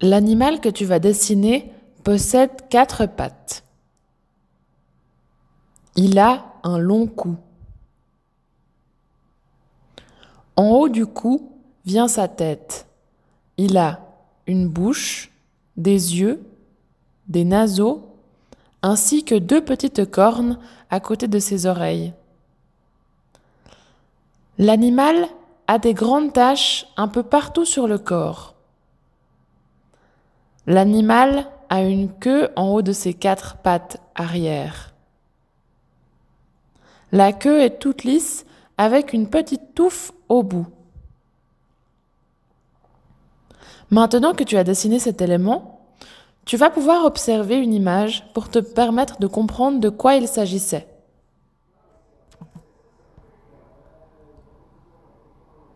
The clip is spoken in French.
L'animal que tu vas dessiner possède quatre pattes. Il a un long cou. En haut du cou vient sa tête. Il a une bouche, des yeux, des naseaux, ainsi que deux petites cornes à côté de ses oreilles. L'animal a des grandes taches un peu partout sur le corps. L'animal a une queue en haut de ses quatre pattes arrière. La queue est toute lisse avec une petite touffe au bout. Maintenant que tu as dessiné cet élément, tu vas pouvoir observer une image pour te permettre de comprendre de quoi il s'agissait.